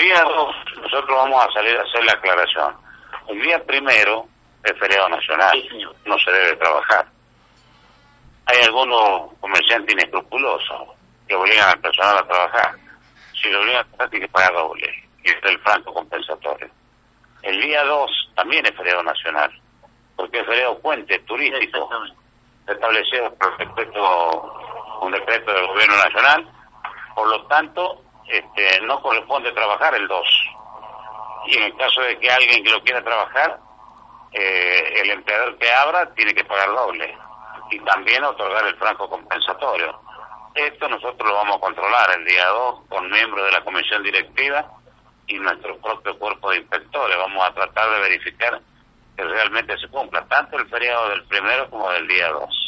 día 2 nosotros vamos a salir a hacer la aclaración. El día primero es feriado nacional, no se debe trabajar. Hay algunos comerciantes inescrupulosos que obligan al personal a trabajar. Si lo obligan a trabajar, tiene que pagar doble. Y es el franco compensatorio. El día 2 también es feriado nacional, porque es feriado puente turístico. Establecido por decreto, un decreto del gobierno nacional. Por lo tanto, este, no corresponde trabajar el 2. Y en el caso de que alguien que lo quiera trabajar, eh, el empleador que abra tiene que pagar doble y también otorgar el franco compensatorio. Esto nosotros lo vamos a controlar el día 2 con miembros de la comisión directiva y nuestro propio cuerpo de inspectores. Vamos a tratar de verificar que realmente se cumpla tanto el feriado del primero como del día 2.